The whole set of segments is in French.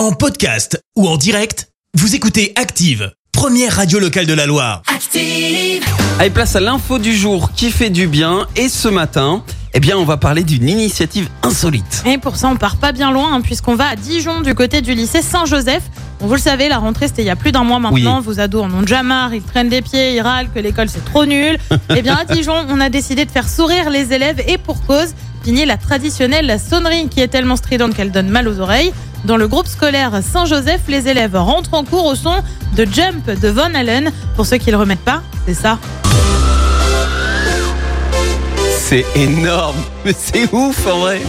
En podcast ou en direct, vous écoutez Active, première radio locale de la Loire. Active. Allez, place à l'info du jour qui fait du bien. Et ce matin, eh bien, on va parler d'une initiative insolite. Et pour ça, on part pas bien loin, hein, puisqu'on va à Dijon, du côté du lycée Saint-Joseph. Vous le savez, la rentrée, c'était il y a plus d'un mois maintenant. Oui. Vos ados en ont déjà marre, ils traînent des pieds, ils râlent que l'école, c'est trop nul. eh bien, à Dijon, on a décidé de faire sourire les élèves, et pour cause, fini la traditionnelle la sonnerie, qui est tellement stridente qu'elle donne mal aux oreilles. Dans le groupe scolaire Saint-Joseph, les élèves rentrent en cours au son de Jump de Von Allen. Pour ceux qui le remettent pas, c'est ça. C'est énorme. Mais c'est ouf en vrai.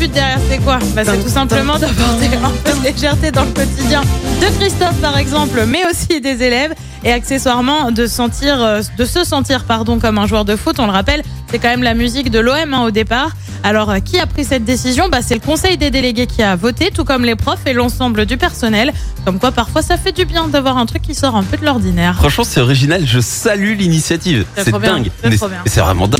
But derrière c'est quoi bah, C'est tout simplement d'apporter un peu de légèreté dans le quotidien de Christophe par exemple, mais aussi des élèves et accessoirement de sentir, euh, de se sentir pardon comme un joueur de foot. On le rappelle, c'est quand même la musique de l'OM hein, au départ. Alors euh, qui a pris cette décision bah, C'est le Conseil des délégués qui a voté, tout comme les profs et l'ensemble du personnel. Comme quoi parfois ça fait du bien d'avoir un truc qui sort un peu de l'ordinaire. Franchement, c'est original. Je salue l'initiative. C'est C'est trop bien, dingue. C'est vraiment dingue.